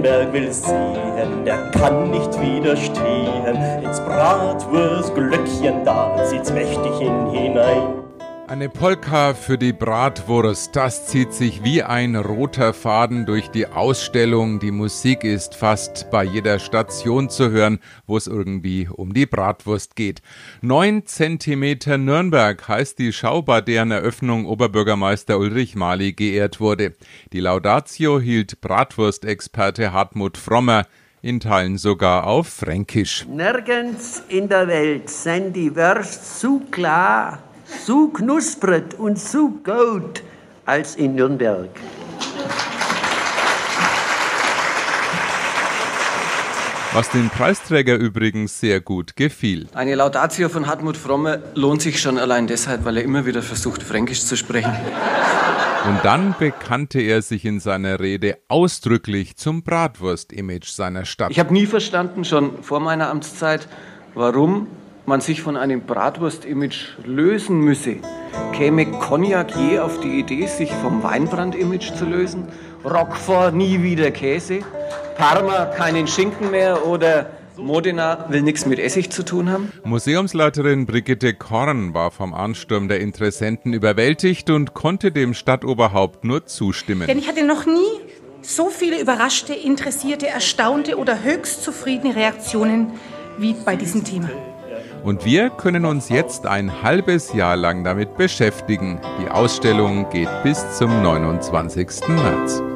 Nürnberg will sehen, der kann nicht widerstehen. Ins Bratwurstglöckchen, da zieht's mächtig in hinein. Eine Polka für die Bratwurst, das zieht sich wie ein roter Faden durch die Ausstellung. Die Musik ist fast bei jeder Station zu hören, wo es irgendwie um die Bratwurst geht. Neun Zentimeter Nürnberg heißt die Schau, bei deren Eröffnung Oberbürgermeister Ulrich Mali geehrt wurde. Die Laudatio hielt Bratwurstexperte Hartmut Frommer in Teilen sogar auf Fränkisch. Nirgends in der Welt sind die Wurst so klar so knusprig und so gut als in Nürnberg. Was den Preisträger übrigens sehr gut gefiel. Eine Laudatio von Hartmut Fromme lohnt sich schon allein deshalb, weil er immer wieder versucht, Fränkisch zu sprechen. Und dann bekannte er sich in seiner Rede ausdrücklich zum Bratwurst-Image seiner Stadt. Ich habe nie verstanden, schon vor meiner Amtszeit, warum man sich von einem Bratwurst-Image lösen müsse. Käme Cognac je auf die Idee, sich vom Weinbrand-Image zu lösen? Roquefort nie wieder Käse? Parma keinen Schinken mehr oder Modena will nichts mit Essig zu tun haben? Museumsleiterin Brigitte Korn war vom Ansturm der Interessenten überwältigt und konnte dem Stadtoberhaupt nur zustimmen. Denn ich hatte noch nie so viele überraschte, interessierte, erstaunte oder höchst zufriedene Reaktionen wie bei diesem Thema. Und wir können uns jetzt ein halbes Jahr lang damit beschäftigen. Die Ausstellung geht bis zum 29. März.